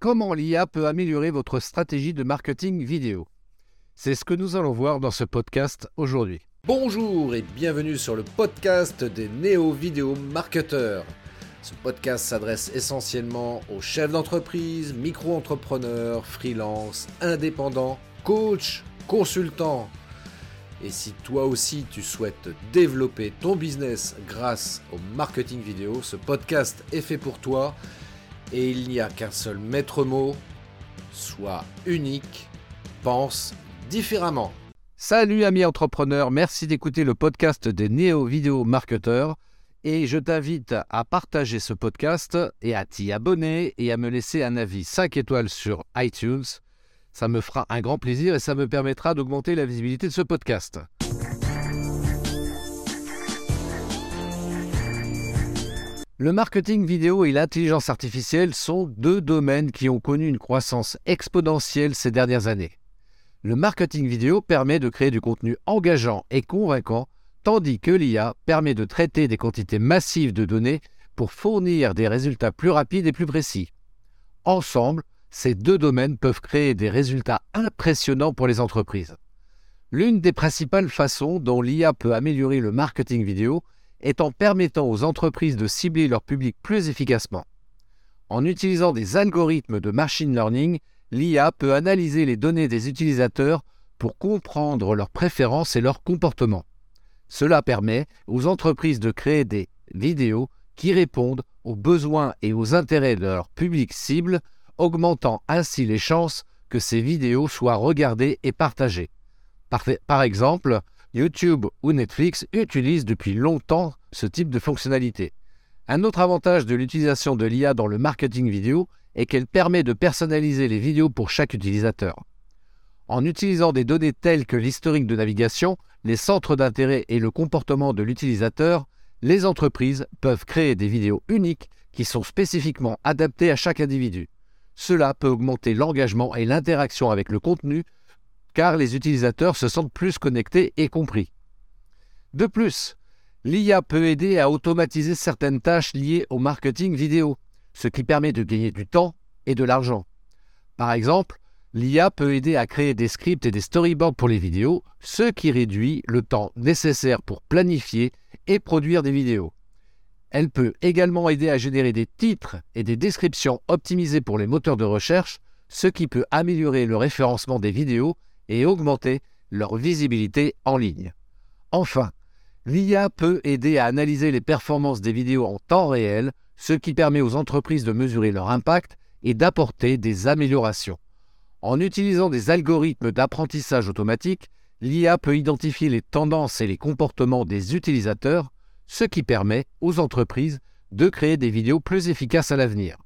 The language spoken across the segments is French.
Comment l'IA peut améliorer votre stratégie de marketing vidéo? C'est ce que nous allons voir dans ce podcast aujourd'hui. Bonjour et bienvenue sur le podcast des néo-vidéo marketeurs. Ce podcast s'adresse essentiellement aux chefs d'entreprise, micro-entrepreneurs, freelance, indépendants, coachs, consultants. Et si toi aussi tu souhaites développer ton business grâce au marketing vidéo, ce podcast est fait pour toi et il n'y a qu'un seul maître mot, sois unique, pense différemment. Salut amis entrepreneurs, merci d'écouter le podcast des néo-vidéo marketeurs et je t'invite à partager ce podcast et à t'y abonner et à me laisser un avis 5 étoiles sur iTunes. Ça me fera un grand plaisir et ça me permettra d'augmenter la visibilité de ce podcast. Le marketing vidéo et l'intelligence artificielle sont deux domaines qui ont connu une croissance exponentielle ces dernières années. Le marketing vidéo permet de créer du contenu engageant et convaincant, tandis que l'IA permet de traiter des quantités massives de données pour fournir des résultats plus rapides et plus précis. Ensemble, ces deux domaines peuvent créer des résultats impressionnants pour les entreprises. L'une des principales façons dont l'IA peut améliorer le marketing vidéo est en permettant aux entreprises de cibler leur public plus efficacement. En utilisant des algorithmes de machine learning, l'IA peut analyser les données des utilisateurs pour comprendre leurs préférences et leurs comportements. Cela permet aux entreprises de créer des vidéos qui répondent aux besoins et aux intérêts de leur public cible, augmentant ainsi les chances que ces vidéos soient regardées et partagées. Par, par exemple, YouTube ou Netflix utilisent depuis longtemps ce type de fonctionnalité. Un autre avantage de l'utilisation de l'IA dans le marketing vidéo est qu'elle permet de personnaliser les vidéos pour chaque utilisateur. En utilisant des données telles que l'historique de navigation, les centres d'intérêt et le comportement de l'utilisateur, les entreprises peuvent créer des vidéos uniques qui sont spécifiquement adaptées à chaque individu. Cela peut augmenter l'engagement et l'interaction avec le contenu car les utilisateurs se sentent plus connectés et compris. De plus, l'IA peut aider à automatiser certaines tâches liées au marketing vidéo, ce qui permet de gagner du temps et de l'argent. Par exemple, l'IA peut aider à créer des scripts et des storyboards pour les vidéos, ce qui réduit le temps nécessaire pour planifier et produire des vidéos. Elle peut également aider à générer des titres et des descriptions optimisées pour les moteurs de recherche, ce qui peut améliorer le référencement des vidéos et augmenter leur visibilité en ligne. Enfin, l'IA peut aider à analyser les performances des vidéos en temps réel, ce qui permet aux entreprises de mesurer leur impact et d'apporter des améliorations. En utilisant des algorithmes d'apprentissage automatique, l'IA peut identifier les tendances et les comportements des utilisateurs, ce qui permet aux entreprises de créer des vidéos plus efficaces à l'avenir.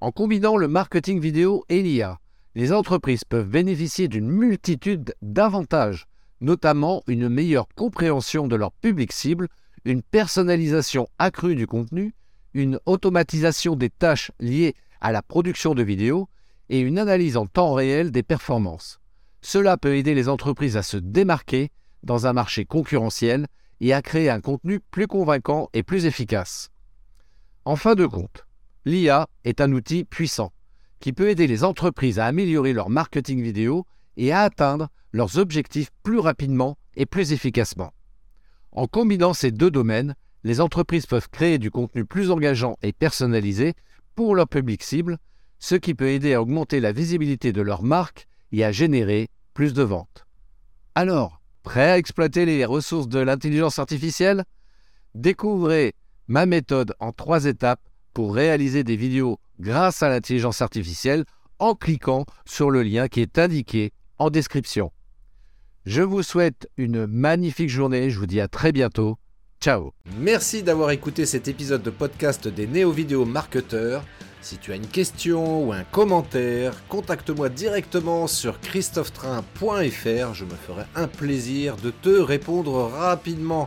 En combinant le marketing vidéo et l'IA, les entreprises peuvent bénéficier d'une multitude d'avantages, notamment une meilleure compréhension de leur public cible, une personnalisation accrue du contenu, une automatisation des tâches liées à la production de vidéos et une analyse en temps réel des performances. Cela peut aider les entreprises à se démarquer dans un marché concurrentiel et à créer un contenu plus convaincant et plus efficace. En fin de compte, l'IA est un outil puissant qui peut aider les entreprises à améliorer leur marketing vidéo et à atteindre leurs objectifs plus rapidement et plus efficacement. En combinant ces deux domaines, les entreprises peuvent créer du contenu plus engageant et personnalisé pour leur public cible, ce qui peut aider à augmenter la visibilité de leur marque et à générer plus de ventes. Alors, prêt à exploiter les ressources de l'intelligence artificielle? Découvrez ma méthode en trois étapes pour réaliser des vidéos grâce à l'intelligence artificielle en cliquant sur le lien qui est indiqué en description. Je vous souhaite une magnifique journée, je vous dis à très bientôt. Ciao Merci d'avoir écouté cet épisode de podcast des néo-vidéo marketeurs. Si tu as une question ou un commentaire, contacte-moi directement sur christophetrain.fr, je me ferai un plaisir de te répondre rapidement.